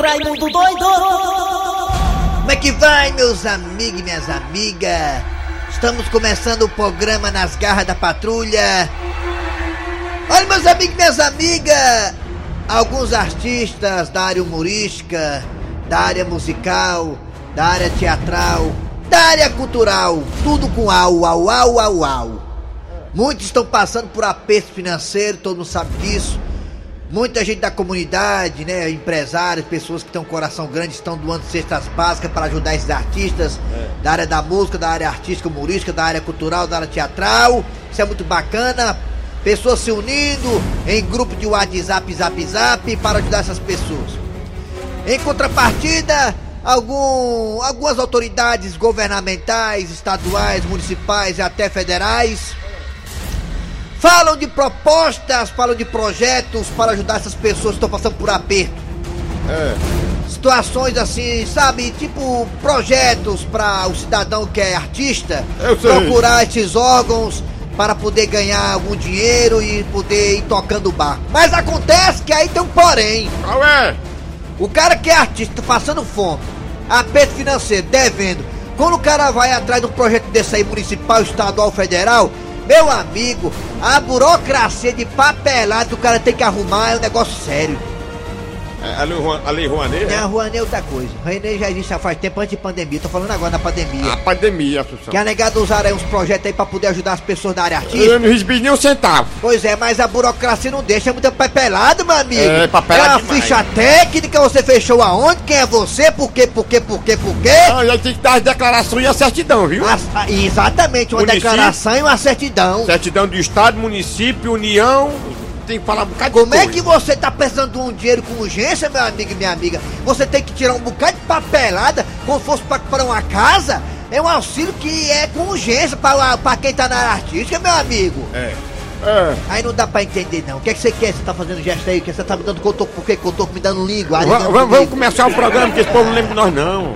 Raimundo doido! Como é que vai, meus amigos e minhas amigas? Estamos começando o programa Nas Garras da Patrulha. Olha, meus amigos e minhas amigas, alguns artistas da área humorística, da área musical, da área teatral, da área cultural, tudo com au, au, au, au, au. Muitos estão passando por aperto financeiro, todo mundo sabe disso. Muita gente da comunidade, né, empresários, pessoas que têm um coração grande, estão doando cestas básicas para ajudar esses artistas da área da música, da área artística, humorística, da área cultural, da área teatral. Isso é muito bacana. Pessoas se unindo em grupo de WhatsApp, Zap, Zap para ajudar essas pessoas. Em contrapartida, algum, algumas autoridades governamentais, estaduais, municipais e até federais falam de propostas, falam de projetos para ajudar essas pessoas que estão passando por aperto. Situações assim, sabe? Tipo projetos para o cidadão que é artista sei. procurar esses órgãos para poder ganhar algum dinheiro e poder ir tocando o bar. Mas acontece que aí tem um porém. Qual é? O cara que é artista, passando fome, aperto financeiro, devendo. Quando o cara vai atrás de um projeto desse aí, municipal, estadual, federal, meu amigo, a burocracia de papelada que o cara tem que arrumar é um negócio sério. É, A Lei Rouan- a Lei Rouanet? Tem a Rouanet é outra coisa. A Rouanet já existe há faz tempo antes de pandemia. Tô falando agora da pandemia. A pandemia, Assunção. Que a negada usaram aí uns projetos aí pra poder ajudar as pessoas da área artística. Eu não recebi nem um centavo. Pois é, mas a burocracia não deixa, é muita papelada, meu amigo. É, papelada É uma demais. ficha técnica, você fechou aonde, quem é você, por quê, por quê, por quê, por quê? Ah, e aí tem que dar as declarações e a certidão, viu? As- ah, exatamente, uma Município. declaração e uma certidão. Certidão do Estado, município, União. Tem que falar um bocado Como de é coisa. que você tá precisando de um dinheiro com urgência, meu amigo e minha amiga? Você tem que tirar um bocado de papelada, como se fosse pra, pra uma casa? É um auxílio que é com urgência pra, pra quem tá na área artística, meu amigo. É. É. Aí não dá pra entender, não. O que é que você quer? Você tá fazendo gesto aí? Que você tá me dando cotoco? Por que cotoco me dando língua? Vamos língua. começar o programa, que esse povo não lembra de nós, não.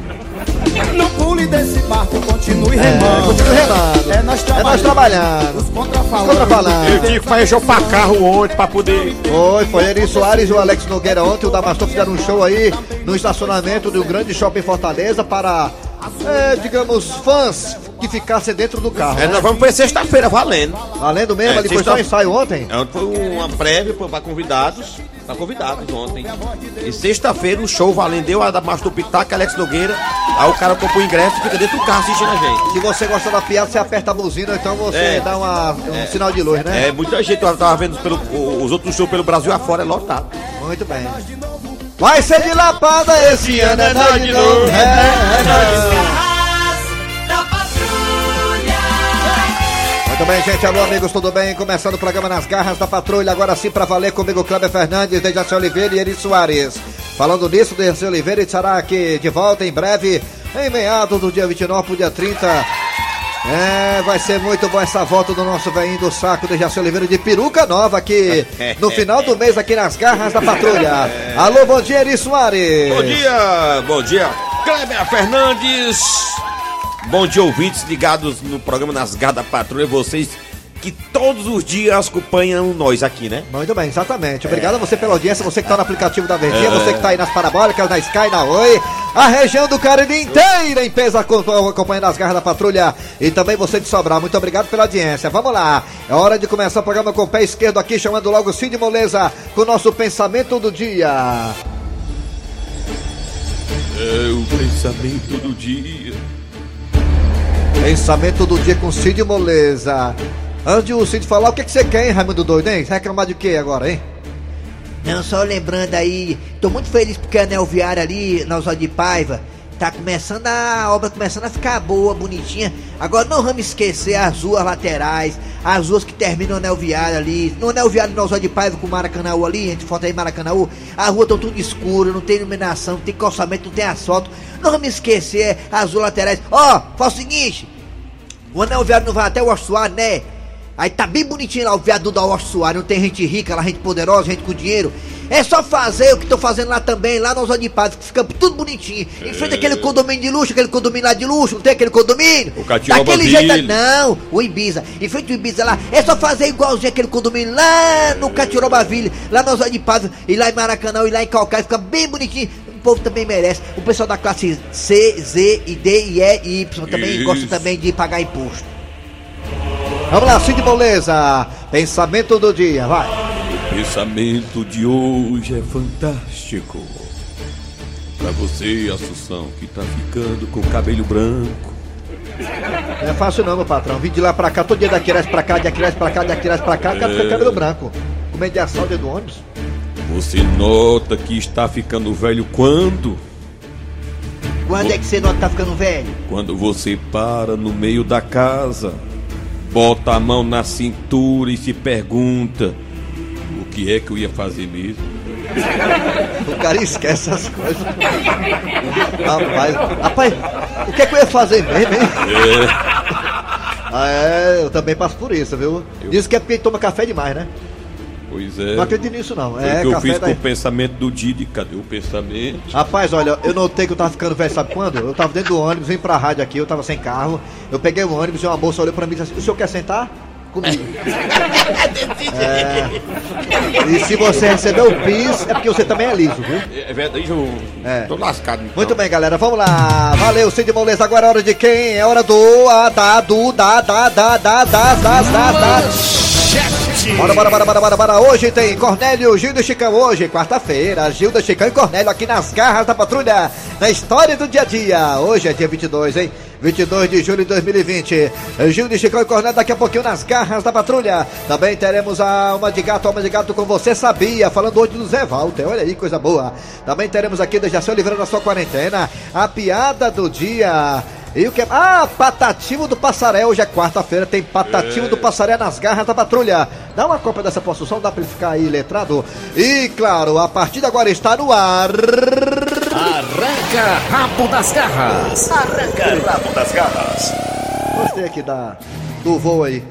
Não pule desse barco, continue É, remando. continue remando. É nós É nós trabalhando. Os contrafalantes. Contrafalando. Eu tive que fazer pra carro ontem pra poder. Foi, foi Eri Soares e o Alex Nogueira ontem. O Damastor fizeram um show aí no estacionamento do grande shopping Fortaleza para, é, digamos, fãs que ficassem dentro do carro. É, né? nós vamos pra sexta-feira, valendo. Além do mesmo, É, ali foi só ensaio ontem. É, Foi uma prévia para convidados. Pra convidados ontem. E sexta-feira o show valendo eu, a da Márcio do Pitaco, Alex Nogueira. Aí o cara compra o ingresso e fica dentro do carro assistindo a gente. Se você gostou da piada, você aperta a buzina, então você É. dá uma- um sinal de luz, né? É, muita gente eu tava vendo pelo, os outros shows pelo Brasil afora, é lotado. Muito bem. Vai ser de lapada esse ano, é nós de novo. É, é nós. Muito bem, gente. Alô, amigos, tudo bem? Começando o programa Nas Garras da Patrulha. Agora sim, pra valer comigo, Cléber Fernandes, Dejaci Oliveira e Eri Soares. Falando nisso, Dejaci Oliveira estará aqui de volta em breve, em meados do dia 29 pro dia 30. É, vai ser muito bom essa volta do nosso velhinho do saco, Dejaci Oliveira de peruca nova aqui no final do mês, aqui nas Garras da Patrulha. Alô, bom dia, Eri Soares. Bom dia, bom dia, Kleber Fernandes. Bom dia, ouvintes ligados no programa Nas Garras da Patrulha. Vocês que todos os dias acompanham nós aqui, né? Muito bem, exatamente. Obrigado a você pela audiência, você que está no aplicativo da Verdinha, você que está aí nas parabólicas, na Sky, na Oi, a região do Cariri inteira em peso acompanha- acompanhando as garras da patrulha e também você de Sobrar. Muito obrigado pela audiência. Vamos lá, é hora de começar o programa com o pé esquerdo aqui, chamando logo Cid Moleza com o nosso pensamento do dia. É o pensamento do dia. Pensamento do dia com Cid Moleza. Antes de o Cid falar, o que, que você quer, hein, Raimundo Doido, hein? Reclamar de quê agora, hein? Não, só lembrando aí, tô muito feliz porque a Anel Viária ali, na Osório de Paiva, tá começando a obra começando a ficar boa, bonitinha. Agora não vamos esquecer as ruas laterais, as ruas que terminam no Anel ali, no Anel Viário na Osório de Paiva com Maracanãú ali, entre foto aí Maracanãú, a rua tá tudo escura, não tem iluminação, não tem calçamento, não tem asfalto. Não vamos esquecer as ruas laterais. Ó, faz o seguinte, o anel viário não vai até o Oxuá, né? Aí tá bem bonitinho lá o viaduto da Oxuá, não tem gente rica lá, gente poderosa, gente com dinheiro. É só fazer o que tô fazendo lá também, lá nos de Paz, que fica tudo bonitinho. Em frente àquele condomínio de luxo, aquele condomínio lá de luxo, não tem aquele condomínio? O Catiúba Daquele jeito, Ville. não, o Ibiza. Em frente ao Ibiza lá, é só fazer igualzinho aquele condomínio lá no Catirobaville, lá nos de Paz, e lá em Maracanã, e lá em Calcaia, fica bem bonitinho. Povo também merece. O pessoal da classe C, Z, e D, e E e Y também Isso. gosta também de pagar imposto. Vamos lá, Cid Moleza. Pensamento do dia, vai. O pensamento de hoje é fantástico. Pra você, Assunção, que tá ficando com o cabelo branco. Não é fácil não, meu patrão. Vim de lá pra cá, todo dia daqui pra cá, de Aquiles pra cá, de Aquiles pra cá, cara fica cabelo branco. Comendo de ação dentro do ônibus. Você nota que está ficando velho quando? Quando é que você nota que tá ficando velho? Quando você para no meio da casa, bota a mão na cintura e se pergunta: o que é que eu ia fazer mesmo? O cara esquece essas coisas. rapaz, rapaz, o que é que eu ia fazer mesmo, hein? Ah, é, eu também passo por isso, viu? Diz que é porque toma café demais, né? Pois é. Não acredito nisso, não. É, o que eu fiz da... com o pensamento do Didi. Cadê o pensamento? Rapaz, olha, eu notei que eu tava ficando velho, sabe quando? Eu tava dentro do ônibus, vim pra rádio aqui, eu tava sem carro. Eu peguei o ônibus e uma moça olhou pra mim e disse assim: O senhor quer sentar? Comigo. É. E se você recebeu o PIS, é porque você também é liso, viu? É verdade, eu É. tô lascado. Então. Muito bem, galera, vamos lá. Valeu, Cid Moleza. Agora é hora de quem? É hora do. A, da, do, da, da, da, da, da, da, da, da. Bora, bora, bora, bora, bora, bora. Hoje tem Cornélio, Gildo e Chicão. Hoje, quarta-feira, Gildo, Chicão e Cornélio aqui nas garras da patrulha, na história do dia a dia. Hoje é dia 22, hein? 22 de julho de 2020. Gildo e Chicão e Cornélio daqui a pouquinho nas garras da patrulha. Também teremos a Alma de Gato, Alma de Gato com Você Sabia, falando hoje do Zé Walter. Olha aí, coisa boa. Também teremos aqui da Jaci Oliveira na sua quarentena, a piada do dia. E o que Ah, Patativo do Passaré. Hoje é quarta-feira, tem Patativo do Passaré nas garras da patrulha. Dá uma cópia dessa construção, dá pra ele ficar aí letrado. E claro, a partir de agora está no ar. Arranca rabo das garras. Arranca rabo das garras. Gostei aqui da, do voo aí.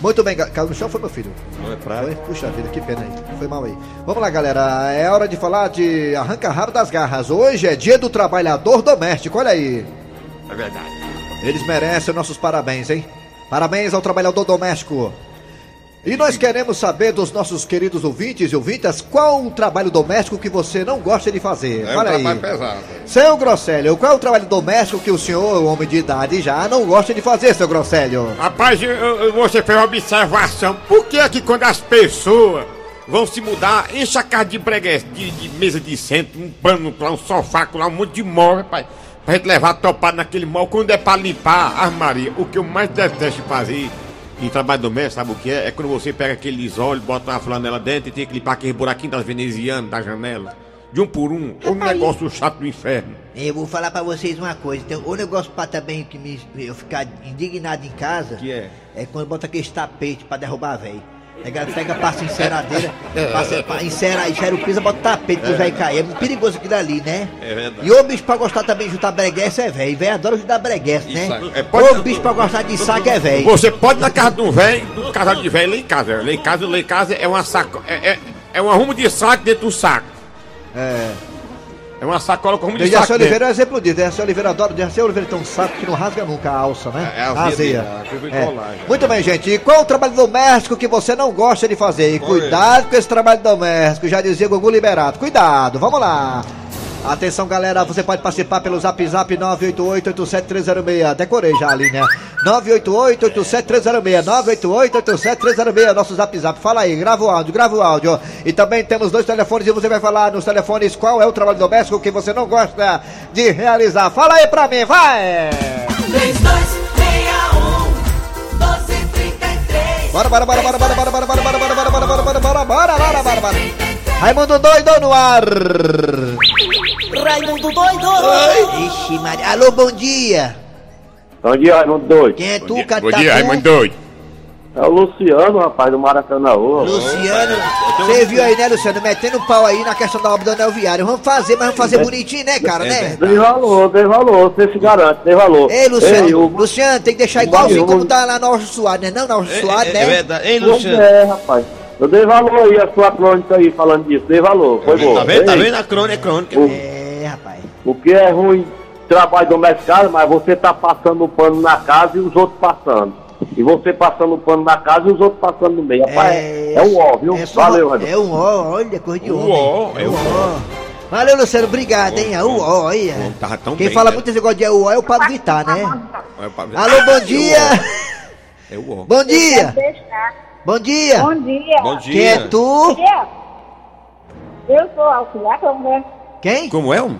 Muito bem, caiu no chão foi meu filho. Não é pra. Foi? Puxa vida, que pena aí. Foi mal aí. Vamos lá, galera. É hora de falar de arranca rabo das garras. Hoje é dia do trabalhador doméstico. Olha aí. É verdade. Eles merecem nossos parabéns, hein? Parabéns ao trabalhador doméstico. E nós queremos saber dos nossos queridos ouvintes e ouvintas qual o trabalho doméstico que você não gosta de fazer. É um Olha aí. trabalho pesado. Seu Grosselio, qual é o trabalho doméstico que o senhor, homem de idade, já não gosta de fazer, seu Grosselio? Rapaz, eu- eu- você fez uma observação. Por que é que quando as pessoas vão se mudar, enche a casa de breguês, de, de mesa de centro, um pano pra um sofá, com lá um monte de móvel, rapaz. Pra gente levar topado naquele móvel. Quando é pra limpar a armaria, o que eu mais detesto fazer em trabalho doméstico, sabe o que é? É quando você pega aqueles olhos, bota uma flanela dentro e tem que limpar aquele buraquinho das venezianas, da janela. De um por um. Ou um negócio chato do inferno. Eu vou falar pra vocês uma coisa. Tem um negócio pra também que me, eu ficar indignado em casa. Que é? É quando bota aquele tapete pra derrubar velho. Pega, pega, passa enceradeira, passa, pa- encera, encera o piso, bota o tapete pro velho cair. É perigoso aquilo ali, né? É verdade. E o bicho pra gostar também de juntar breguesse é velho. Velho adora juntar breguesse, né? É, pode- O bicho pra gostar de saco é velho. Você pode ir na casa de um velho, um casal de velho lá em casa. Lá em casa, lá em casa é uma saco. É, é, é um arrumo de saco dentro do saco. É. É uma sacola com arrumo de saco. Oliveira é um exemplo disso. Dejaci Oliveira adora. Dejaci Oliveira tem um saco que não rasga nunca a alça, né? É, é a azeia É. colagem. Muito bem, gente. E qual o trabalho doméstico que você não gosta de fazer? E cuidado com esse trabalho doméstico. Já dizia Gugu Liberato. Cuidado, vamos lá. Atenção, galera, você pode participar pelo zap zap 988-87306. Decorei já ali, né? 988-87306. 988-87306. Nosso zap zap. Fala aí, grava o áudio, grava o áudio. E também temos dois telefones e você vai falar nos telefones qual é o trabalho doméstico que você não gosta de realizar. Fala aí pra mim, vai! 3261 1233 Bora, bora, bora, bora, bora, bora, bora, bora, bora, bora, bora, bora, bora, bora, bora, bora, bora, bora, bora. Raimundo doido no ar. Raimundo doido! Ixi, Maria. Alô, bom dia. Bom dia, Raimundo Doido. Quem é tu, Bom dia, Catatu? bom dia Raimundo doido. É o Luciano, rapaz, do Maracanãú. Luciano, você viu aí, né, Luciano? Metendo pau aí na questão da obra do anel viário. Vamos fazer, mas vamos fazer bonitinho, né, cara, né? Dei valor, dei valor, você se garante, dei valor. Ei, Luciano, Ei, o... Luciano, tem que deixar igualzinho eu- como tá lá no Orso Suado, né? Não, no Orso Suado, né? verdade. Hein, Pois é, rapaz. Eu dei valor aí, a sua crônica aí falando disso, dei valor. Foi bom. Tá vendo? Tá vendo? A crônica, é crônica. O, É, rapaz. o que é ruim, trabalho domesticado, mas você tá passando o pano na casa e os outros passando. E você passando o pano na casa e os outros passando no meio. Rapaz, é, é um ó, viu? é Valeu, Raimundo. É um ó, olha, coisa de Um homem. ó, é um ó. Valeu, Luciano, obrigado, hein? Au, ó, aí. Não tava tão Quem bem, fala né? muito esse negócio de é o Pablo Vittar, né? É pra- Alô, bom dia! É o ó. Bom dia! Bom dia! Bom dia. Bom dia. Quem é tu? dia. Eu sou auxiliador, né? Quem? Como é? Um?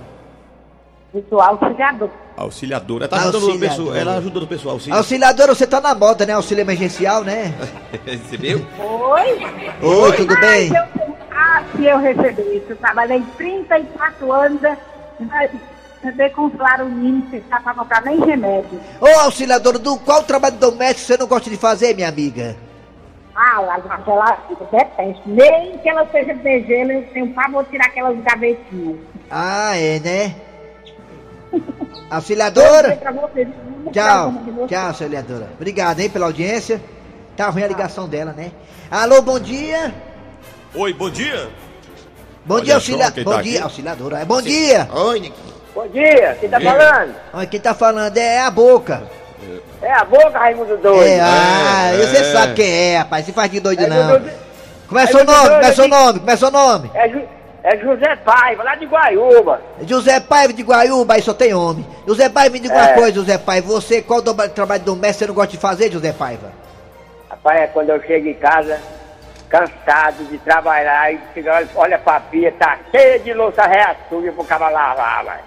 Eu sou auxiliador. Auxiliadora. Tá ajudando Auxiliadora. Ela ajuda o pessoal. Auxílio. Auxiliadora, você tá na moda, né? Auxílio emergencial, né? Recebeu? Oi? Oi, tudo bem? Mas eu, ah, se eu recebi isso. Eu trabalhei 34 anos receber com salário mínimo, você está para comprar nem remédio. Ô, auxiliadora, do qual trabalho doméstico você não gosta de fazer, minha amiga? Ah, aquela, detesto. Nem que ela seja de gelo, eu tenho pavor de tirar aquelas gavetinhas. Ah, é, né? Auxiliadora? Tchau, você. tchau, auxiliadora. Obrigado, hein, pela audiência. Tá ruim a ligação dela, né? Alô, bom dia. Oi, bom dia. Bom Olha dia, auxiliadora. quem Bom tá dia, aqui. auxiliadora. É bom dia. Oi, Nick. Bom dia, quem tá falando? Olha, quem tá falando é a boca. É a boca, Raimundo Doido. É, ah, é. você sabe quem é, rapaz. Se faz de doido, É não. Como é é seu nome? Como é seu aqui. nome? Como é seu nome? É, Ju- é José Paiva, lá de Guaiúba. José Paiva de Guaiúba, aí só tem homem. José Paiva, me diga uma É. coisa, José Paiva. Você, qual do, trabalho doméstico você não gosta de fazer, José Paiva? Rapaz, é quando eu chego em casa, cansado de trabalhar, e chega, olha pra pia, tá cheia de louça reaçuga pro cara lavar, vai.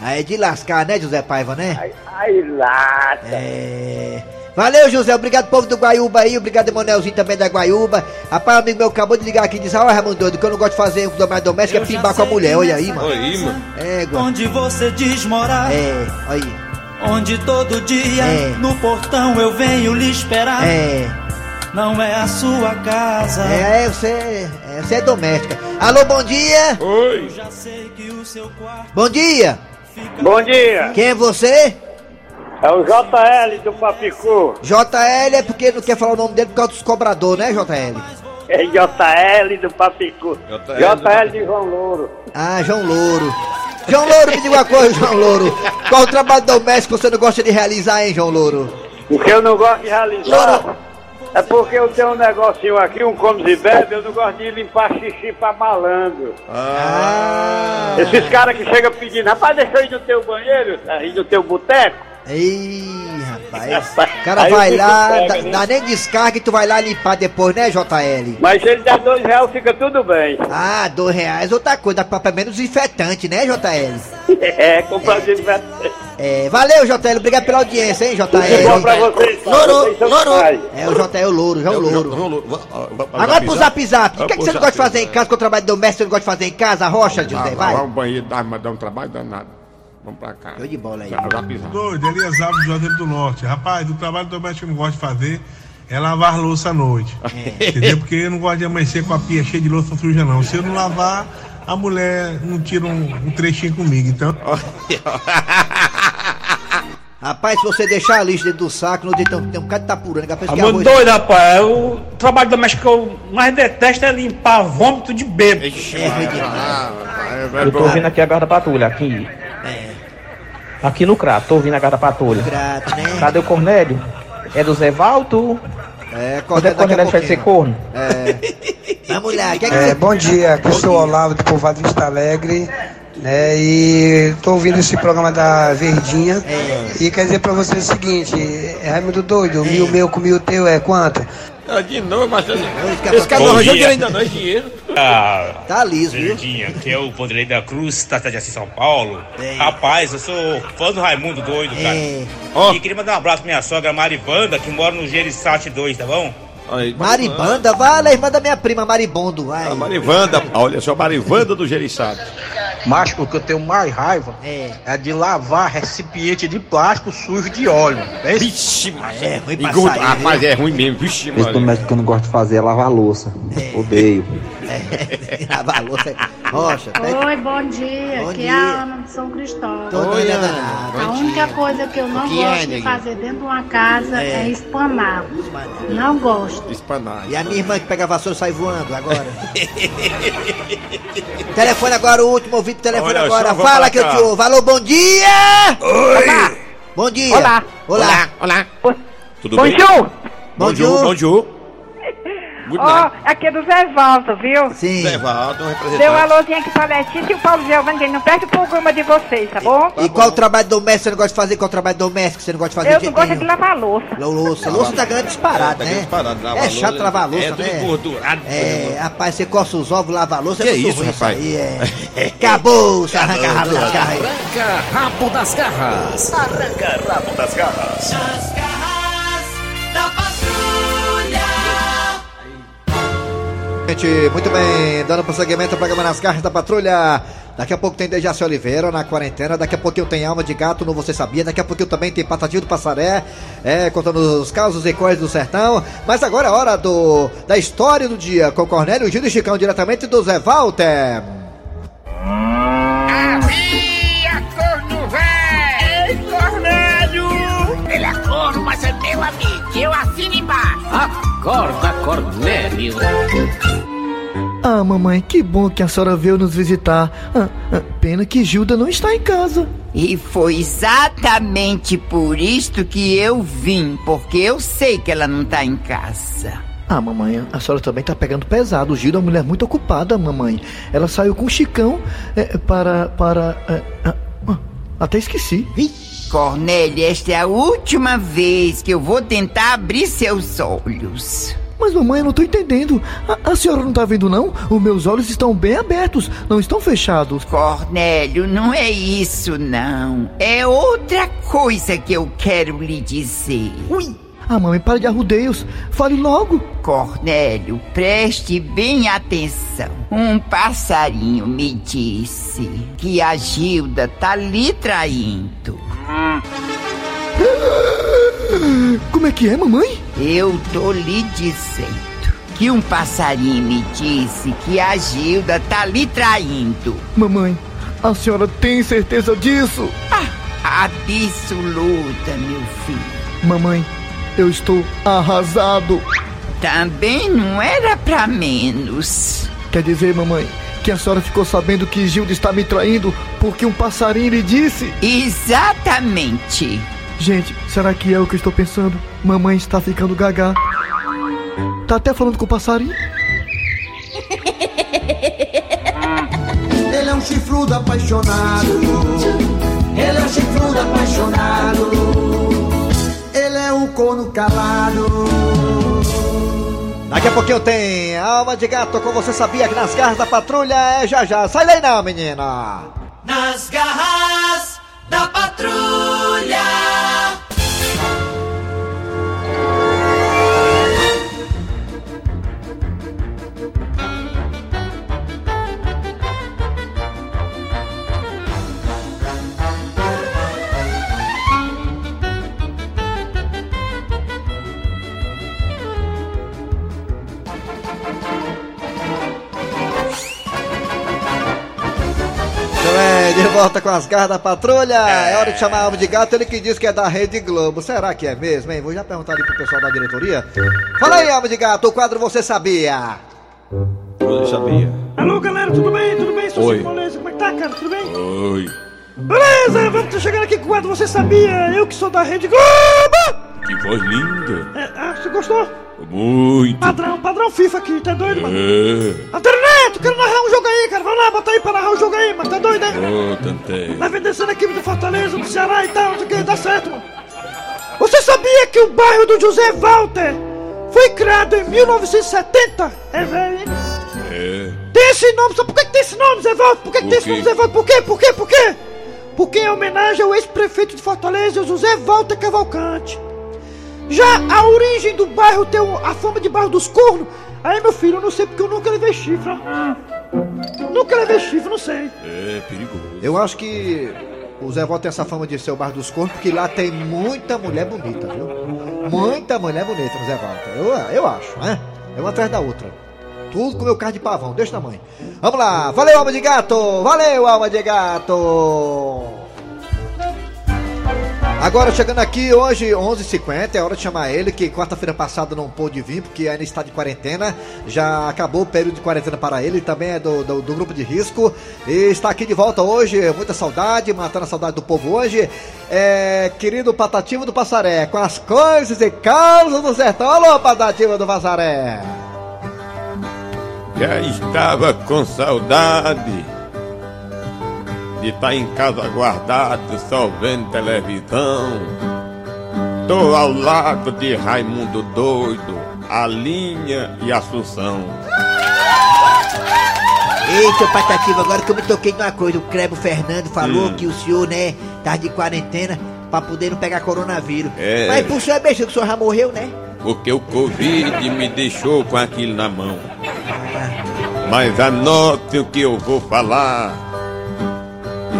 Aí é de lascar, né, José Paiva, né? Aí, aí lata. É. Valeu, José. Obrigado, povo do Guaiúba aí. Obrigado, Emanuelzinho também da Guaiúba. Rapaz, amigo meu acabou de ligar aqui e disse: Olha, Raimundo doido, que eu não gosto de fazer um mais doméstico é pimbar com a mulher. Olha aí, mano. Oi, mano. É, Onde você diz morar, É, olha aí. onde todo dia É. no portão eu venho lhe esperar. É. Não é a sua casa. É, você, é, você é doméstica. Alô, bom dia. Oi. Já sei que o seu quarto Bom dia. Bom dia, Quem é você? É o JL do Papicu. JL é porque não quer falar o nome dele por causa dos cobradores, né, JL? É JL do Papicu. JL JL de João Louro. Ah, João Louro. João Louro, me diga uma coisa, João Louro. Qual trabalho doméstico você não gosta de realizar, hein, João Louro? O que eu não gosto de realizar é porque eu tenho um negocinho aqui, um comes e bebe, eu não gosto de limpar xixi pra malandro. Ah. Esses caras que chegam pedindo, rapaz, deixa eu ir no teu banheiro, aí no teu boteco. Ih, rapaz. O cara Aí vai o lá, pega, dá, né? dá nem descarga e tu vai lá limpar depois, né, JL? Mas se ele der dois reais, fica tudo bem. Ah, dois reais, outra coisa, dá pra pelo menos infetante, né, JL? É, comprar de É, valeu, JL, obrigado pela audiência, hein, pra JL? vocês, tá? Louro, vocês são louro. demais. É o JL Louro, João Louro. Vamos, Louro. Vamos, vamos, Agora pro zap zap. O que, é que você não gosta de fazer em casa com o trabalho doméstico? Você não gosta de fazer em casa? Rocha, José, vai. Vai um banheiro, dá, dá um trabalho danado. Vamos pra cá. Show de bola aí. Zap, zap, zap. Doido, Eliasab do Juazeiro do Norte. Rapaz, o trabalho doméstico que eu não gosto de fazer é lavar louça à noite. Entendeu? Porque eu não gosto de amanhecer com a pia cheia de louça suja, não. Se eu não lavar, a mulher não tira um, um trechinho comigo. Então. Rapaz, se você deixar a lixo dentro do saco, no dedo tem um bocado de tapurando. que a pessoa que Muito arroz- doido, rapaz. O trabalho doméstico que eu mais detesto é limpar vômito de bêbado. É ruim demais. Ah, é Eu tô ouvindo aqui a da patrulha, aqui. Aqui no Crato, tô ouvindo a da patrulha. Grato, né? Cadê o Cornélio? É do Zé Valto? É, Quando é que o Cornélio vai ser corno? É. Vamos lá, o que é que É, você... bom dia, aqui eu sou o Olavo do Povoado Vista Alegre, né, e tô ouvindo esse programa da Verdinha, e quer dizer pra você o seguinte, é Raimundo doido, mil meu com mil teu é quanto? Ah, De novo, mas esse cara não arranjou dia. dinheiro ainda não, é dinheiro. Ah, Tá liso, viu? Verdinha, que é o Vanderlei da Cruz, tá de São Paulo. É. Rapaz, eu sou fã do Raimundo doido, cara. É. Ó. E queria mandar um abraço pra minha sogra Maribanda, que mora no Gerisate 2, tá bom? Aí, Maribanda, vai lá, irmã da minha prima, Maribondo, vai. A Marivanda, olha só, a Marivanda do Geriçado. Mas o que eu tenho mais raiva É. é de lavar recipiente de plástico sujo de óleo. É isso? Vixe, mas É ruim pra sair, Rapaz, viu? é ruim mesmo, vixe, Esse mano. doméstico que eu não gosto de fazer é lavar louça. É. Odeio. Lavar a louça. Rocha, pega. Oi, bom dia. Bom Aqui dia. é a Ana de São Cristóvão. Tô Oi, Ana. danado. A única coisa que eu não que é, gosto de neguinho? fazer dentro de uma casa É. é, espanar. Não gosto. Espanar. E a minha irmã que pega a vassoura sai voando agora. telefone agora, o último ouvido, telefone Olha, agora. Fala que eu te ouvo. Alô, bom dia! Oi! Bom dia! Olá. Olá! Olá. Tudo Bom bem? dia, bom dia. Good Ó, night. aqui é do Zé Valdo, viu? Sim. Zé Valdo, um Deu um representante. alôzinho aqui pra Letícia e o Paulo Giovanni, que ele não perde o programa de vocês, tá bom? E qual trabalho doméstico você não gosta de fazer? Qual trabalho doméstico você não gosta de fazer? Eu não gosto é de lavar louça. Louça, louça tá grande disparado, Tá né? disparado, lavar é chato louça, lavar louça, é né? engordurado. É, rapaz, você coça os ovos, lava a louça, Que é isso, ruim rapaz? aí, é. Acabou, se arranca rápido das garras. Arranca rabo das garras. Arranca rabo das garras Muito bem, dando prosseguimento ao programa Nas Garras da Patrulha. Daqui a pouco tem Dejaci Oliveira na quarentena, daqui a pouquinho tem Alma de Gato no Você Sabia, daqui a pouquinho também tem Patatinho do Passaré, é, contando os causos e coisas do sertão. Mas agora é hora do, da história do dia com Cornélio Gil e Chicão, diretamente do Zé Walter. Acorda, Cornélio. Ah, mamãe, que bom que a senhora veio nos visitar. Ah, ah, pena que Gilda não está em casa. E foi exatamente por isto que eu vim, porque eu sei que ela não tá em casa. Ah, mamãe, a senhora também tá pegando pesado. Gilda é uma mulher muito ocupada, mamãe. Ela saiu com o Chicão é, para. para. é, ah, até esqueci. Cornélia, esta é a última vez que eu vou tentar abrir seus olhos. Mas, mamãe, eu não tô entendendo. A, a senhora não tá vendo, não? Os meus olhos estão bem abertos, não estão fechados. Cornélio, não é isso, não. É outra coisa que eu quero lhe dizer. Ui! Ah, mamãe, para de arrudeios. Fale logo. Cornélio, preste bem atenção. Um passarinho me disse que a Gilda tá lhe traindo. Como é que é, mamãe? Eu tô lhe dizendo que um passarinho me disse que a Gilda tá lhe traindo. Mamãe, a senhora tem certeza disso? Ah, absoluta, meu filho. Mamãe, eu estou arrasado. Também não era pra menos. Quer dizer, mamãe, que a senhora ficou sabendo que Gilda está me traindo porque um passarinho lhe disse? Exatamente. Gente, será que é o que eu estou pensando? Mamãe está ficando gaga. Tá até falando com o passarinho? Ele é um chifrudo apaixonado. Ele é um chifrudo apaixonado. Corno calado. Daqui a pouquinho tem Alma de Gato, como você sabia que nas garras da patrulha é já já. Sai daí não, menina. Nas garras da patrulha. Volta com as garras da patrulha. É hora de chamar a Alma de Gato, ele que diz que é da Rede Globo. Será que é mesmo, hein? Vou já perguntar ali pro pessoal da diretoria. Fala aí, Alma de Gato, o quadro Você Sabia. Eu sabia. Alô, galera, tudo bem? Tudo bem? Sou Oi. Como é que tá, cara? Tudo bem? Oi. Beleza, vamos tô chegando aqui com o quadro Você Sabia? Eu que sou da Rede Globo! Que voz linda. É, ah, você gostou? Muito. Padrão, padrão FIFA aqui, tá doido, mano? É. Antônio Neto, quero narrar um jogo aí, cara. Vamos lá, bota aí pra narrar o jogo aí, mas tá doido, hein? Ô, Tantei. Vai vendendo a equipe do Fortaleza, do Ceará e tal, não sei o que, dá certo, mano. Você sabia que o bairro do José Walter foi criado em 1970? É velho, hein? É. Tem esse nome, sabe por que, que tem esse nome, Zé Walter? Por que, que tem esse nome, Zé Walter? Por quê? Por quê? Por quê? Porque é homenagem ao ex-prefeito de Fortaleza, José Walter Cavalcante. Já a origem do bairro tem a fama de bairro dos cornos. Aí, meu filho, eu não sei porque eu nunca levei chifre. Nunca levei chifre, não sei. É perigoso. Eu acho que o Zé Volta tem essa fama de ser o bar dos corpos, porque lá tem muita mulher bonita, viu? Muita mulher bonita no Zé Volta. Eu, eu acho, né? É uma atrás da outra. Tudo com meu carro de pavão, desse tamanho. Vamos lá, valeu, alma de gato! Valeu, alma de gato! Agora chegando aqui, hoje 11h50, é hora de chamar ele, que quarta-feira passada não pôde vir, porque ainda está de quarentena, já acabou o período de quarentena para ele, também é do, do, do grupo de risco, e está aqui de volta hoje, muita saudade, matando a saudade do povo hoje, é, querido Patativo do Passaré, com as coisas e causas do sertão, alô Patativo do Passaré! Já estava com saudade de estar em casa guardado, só vendo televisão. Tô ao lado de Raimundo Doido, a linha e Assunção. Ei, seu Patativo, agora que eu me toquei de uma coisa, o Crebo Fernando falou Hum. que o senhor, né, tá de quarentena pra poder não pegar coronavírus. É. Mas pro senhor é que o senhor já morreu, né? Porque o Covid me deixou com aquilo na mão. Mas anote o que eu vou falar.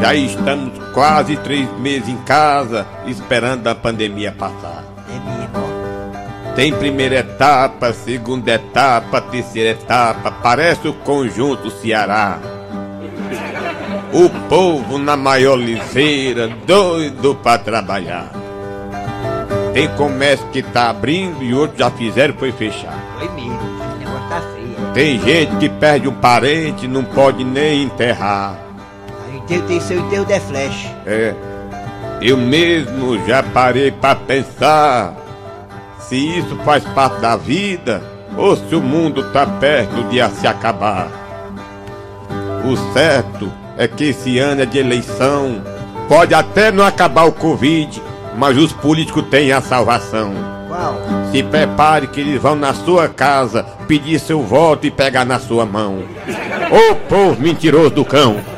Já estamos quase três meses em casa, esperando a pandemia passar. Tem primeira etapa, segunda etapa, terceira etapa, parece o conjunto Ceará. O povo na maior liseira, doido pra trabalhar. Tem comércio que tá abrindo e outros já fizeram foi fechar. Foi mesmo, o negócio tá feio. Tem gente que perde um parente, não pode nem enterrar. Enterro tem seu enterro de flash. É. Eu mesmo já parei pra pensar se isso faz parte da vida ou se o mundo tá perto de se acabar. O certo é que esse ano é de eleição. Pode até não acabar o Covid, mas os políticos têm a salvação. Qual? Se prepare que eles vão na sua casa pedir seu voto e pegar na sua mão. Ô povo mentiroso do cão!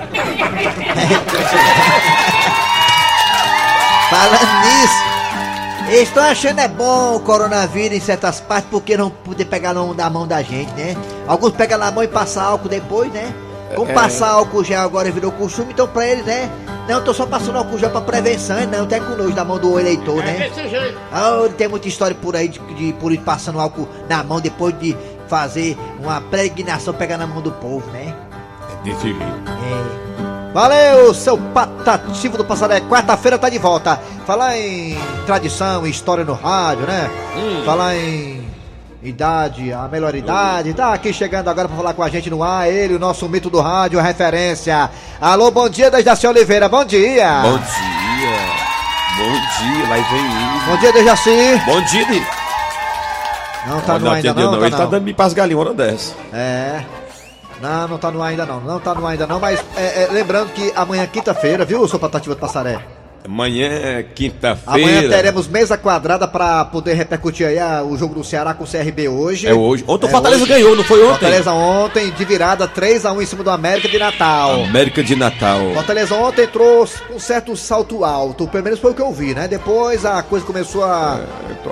Falando nisso, eles estão achando é bom o coronavírus em certas partes porque não poder pegar na mão da mão da gente, né? Alguns pegam na mão e passam álcool depois, né? Como É. passar álcool gel agora virou costume, então pra eles, né? Não, tô só passando álcool gel pra prevenção, e não, tem com nojo da mão do eleitor, né? desse jeito. Ah, tem muita história por aí de, de político passando álcool na mão depois de fazer uma pregnação pegar na mão do povo, né? Desse jeito. Valeu, seu patativo do Passaré. Quarta-feira tá de volta. Falar em tradição, história no rádio, né? Falar em idade, a melhor idade. Tá aqui chegando agora pra falar com a gente no ar. Ele, o nosso mito do rádio, a referência. Alô, bom dia, Dejaci Oliveira. Bom dia. Bom dia. Bom dia, lá vem ele. Bom dia, Dejaci. Bom dia. Não tá no ar ainda não, Ele tá tá não. dando me pras galinhas uma hora dessa. É. Não, não tá no ar ainda não. Não tá no ar ainda não, mas é, é, lembrando que amanhã é quinta-feira, viu, seu Patativa do Passaré? Amanhã é quinta-feira. Amanhã teremos mesa quadrada pra poder repercutir aí ah, o jogo do Ceará com o CRB hoje. É hoje. Ontem o Fortaleza ganhou, não foi ontem? Fortaleza ontem, de virada 3x1 em cima do América de Natal. América de Natal. Fortaleza ontem entrou um certo salto alto, pelo menos foi o que eu vi, né? Depois a coisa começou a,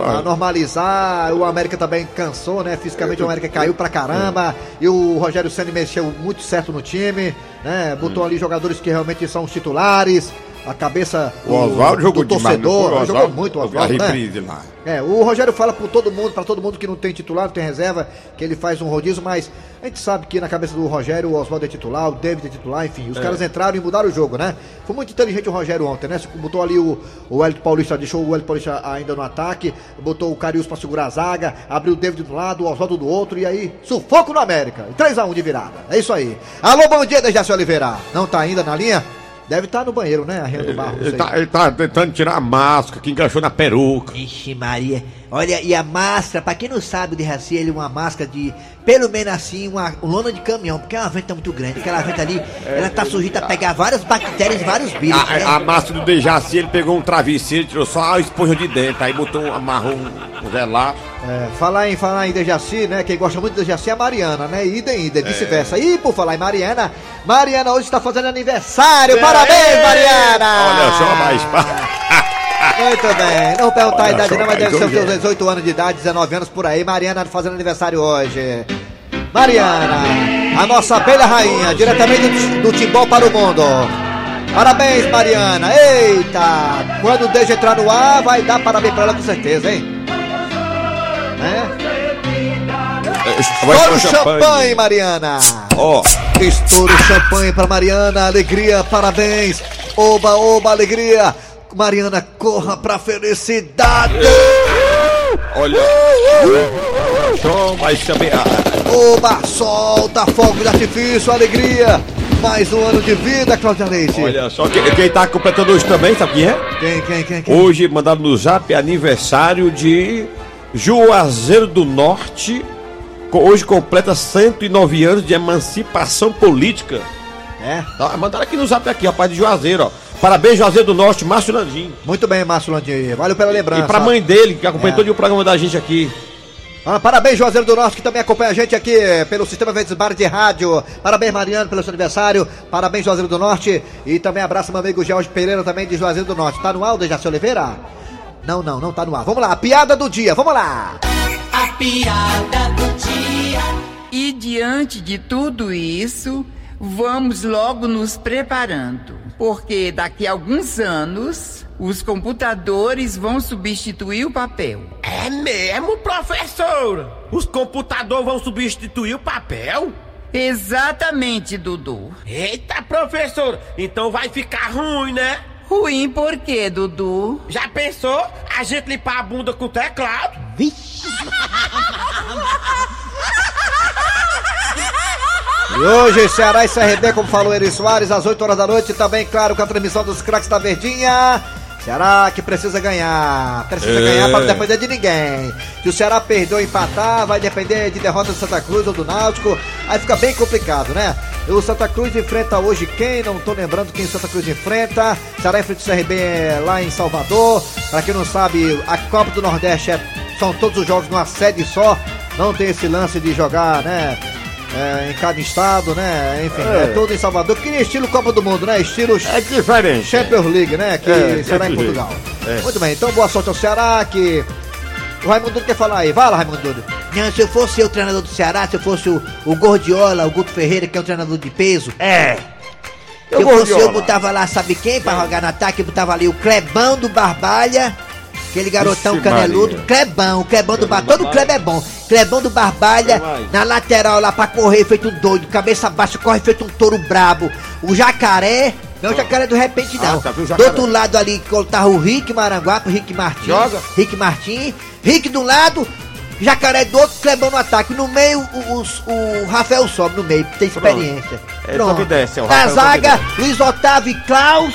a normalizar, o América também cansou, né? Fisicamente o América caiu pra caramba, e o Rogério Senna mexeu muito certo no time, né? Botou ali jogadores que realmente são os titulares, a cabeça O Oswaldo do jogou demais, não torcedor, o jogou muito o Oswaldo, né? lá. É, o Rogério fala por todo mundo, pra todo mundo que não tem titular, não tem reserva, que ele faz um rodízio, mas a gente sabe que na cabeça do Rogério o Oswaldo é titular, o David é titular, enfim, os É. caras entraram e mudaram o jogo, né? Foi muito inteligente o Rogério ontem, né? Botou ali o, o Wellington Paulista, deixou o Wellington Paulista ainda no ataque, botou o Carius pra segurar a zaga, abriu o David do lado, o Oswaldo do outro, e aí, sufoco no América. 3x1 de virada. É isso aí. Alô, bom dia, Dejaci Oliveira. Não tá ainda na linha? Deve estar no banheiro, né? A Renda do Barro. Ele sei. tá, ele tá tentando tirar a máscara que encaixou na peruca. Ixi, Maria. Olha, e a máscara, pra quem não sabe de Raci, ele é uma máscara de, pelo menos assim, uma lona de caminhão, porque é uma venta muito grande. Aquela venta ali, ela tá sujeita a pegar várias bactérias e vários vírus. né? A, a máscara do Dejaci, ele pegou um travesseiro, tirou só a esponja de dentro, aí botou, um- amarrou um, velado. É, falar em falar em Dejaci, né? Quem gosta muito de Dejaci é a Mariana, né? Idem, idem, vice-versa. E por falar em Mariana, Mariana hoje está fazendo aniversário. Parabéns, Mariana! Olha só, mais. Muito bem, não perguntar a idade só, não, mas deve ser os seus 18 anos de idade, 19 anos por aí. Mariana fazendo aniversário hoje. Mariana, a nossa abelha rainha, diretamente do, do Timbó para o mundo. Parabéns, Mariana. Eita, quando deixa entrar no ar, vai dar parabéns pra ela com certeza, hein? É? Estoura o champanhe, Mariana! Ó, Estoura o champanhe pra Mariana, alegria, parabéns! Oba, oba, alegria! Mariana, corra pra felicidade! Olha. Mais também. Oba, solta fogo de artifício, alegria! Mais um ano de vida, Cláudia Leite! Olha só, quem, quem tá completando hoje também, sabe quem é? Quem, quem, quem, quem? Hoje, mandado no zap, é aniversário de Juazeiro do Norte, hoje completa 109 anos de emancipação política. É? Tá, mandaram aqui no zap aqui, rapaz, de Juazeiro, ó. Parabéns, Juazeiro do Norte, Márcio Landim. Muito bem, Márcio Landim. Valeu pela lembrança. E pra mãe dele, que acompanha É. todo o programa da gente aqui. Ah, parabéns, Juazeiro do Norte, que também acompanha a gente aqui pelo Sistema Verdes Bar de Rádio. Parabéns, Mariano, pelo seu aniversário. Parabéns, Juazeiro do Norte. E também abraço meu amigo Jorge Pereira, também de Juazeiro do Norte. Tá no ar, Dejaci Oliveira? Não, não, não tá no ar. Vamos lá, a piada do dia, vamos lá. A piada do dia. E diante de tudo isso, vamos logo nos preparando, porque daqui a alguns anos os computadores vão substituir o papel. É mesmo, professor? Os computadores vão substituir o papel? Exatamente, Dudu. Eita, professor, então vai ficar ruim, né? Ruim por quê, Dudu? Já pensou a gente limpar a bunda com o teclado? Vixe. E hoje, Ceará e CRB, como falou Eri Soares, às 8 horas da noite, também, claro, com a transmissão dos craques da Verdinha. Ceará que precisa ganhar. Precisa É. ganhar para não depender de ninguém. Se o Ceará perder ou empatar, vai depender de derrota do Santa Cruz ou do Náutico. Aí fica bem complicado, né? O Santa Cruz enfrenta hoje quem? Não tô lembrando quem o Santa Cruz enfrenta. Ceará enfrenta o CRB lá em Salvador. Pra quem não sabe, a Copa do Nordeste é- são todos os jogos numa sede só. Não tem esse lance de jogar, né? É, em cada estado, né? Enfim, é. É. tudo em Salvador. Que nem estilo Copa do Mundo, né? Estilo É diferente. Champions League, né? Que É, será em Portugal. É. Muito bem, então boa sorte ao Ceará, que. O Raimundo quer falar aí. Vai lá, Raimundo. Não, se eu fosse eu, o treinador do Ceará, se eu fosse o, o Gordiola, o Guto Ferreira, que é um treinador de peso. É. Se eu Eu fosse eu, botava lá, sabe quem, pra jogar no ataque? Botava ali o Clebão do Barbalha. Aquele garotão Vixe caneludo, Maria. Clebão, o Clebão do Barbalha. Todo Cleb é bom. Clebão do Barbalha, na lateral lá pra correr, feito um doido, cabeça baixa, corre feito um touro brabo. O jacaré, não é o jacaré do repente, não. Ah, tá, o do outro lado ali, tava o Rick Maranguape, o Rick Martins. Joga. Rick Martins. Rick do lado, Jacaré do outro, Clebão no ataque. No meio, o, os- o Rafael sobe no meio, tem experiência. É sobe e desce, é o Na zaga. Luiz Otávio e Klaus.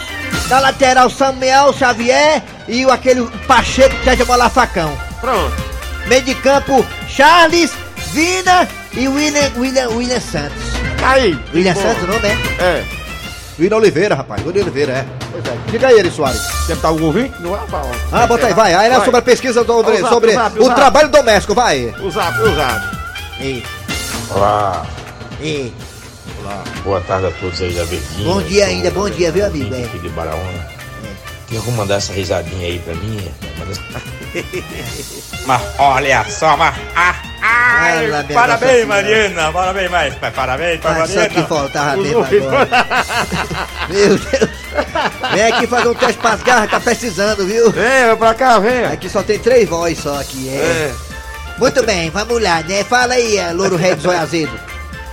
Na lateral, Samuel Xavier. E o, aquele Pacheco que já chamou lá facão. Pronto. Meio de campo, Charles, Vina e William, William, William Santos. Aí. William bom. Santos o nome é? É. William Oliveira, rapaz. William Oliveira, é. Pois é. Diga aí, Eri Soares. Quer botar algum ouvinte? Não vai falar. Ah, bota aí, vai. Aí é sobre a pesquisa sobre, O zap, sobre o zap, o, trabalho doméstico, vai. O zap, o zap. E, Olá, e. boa tarde a todos aí da Verdinha. Bom dia ainda, bom dia, viu, amigo? É. Aqui de Baraúna. Tem como mandar essa risadinha aí pra mim? Mas olha só, mas. Ah, minha parabéns, Mariana. Parabéns, mais. Parabéns pra Ah, só Mariana. que faltava mesmo agora. Meu Deus. Vem aqui fazer um teste pras garras, tá precisando, viu? Vem, pra cá, vem. Aqui só tem três vozes só aqui, é. É. Muito bem, vamos lá, né? Fala aí, eh, Louro Rei do Azedo.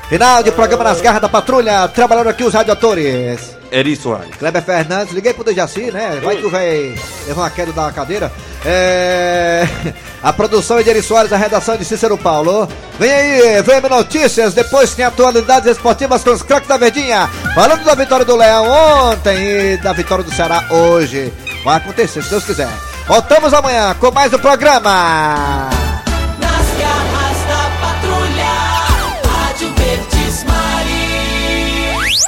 Final de programa nas garras da patrulha. Trabalhando aqui os radioatores. Eri Soares. Kleber Fernandes, liguei pro Dejaci, né? Vai que o velho levou uma queda da cadeira. É... A produção é de Eri Soares, a redação é de Cícero Paulo. Vem aí, VM Notícias, depois tem atualidades esportivas com os craques da Verdinha. Falando da vitória do Leão ontem e da vitória do Ceará hoje. Vai acontecer, se Deus quiser. Voltamos amanhã com mais um programa.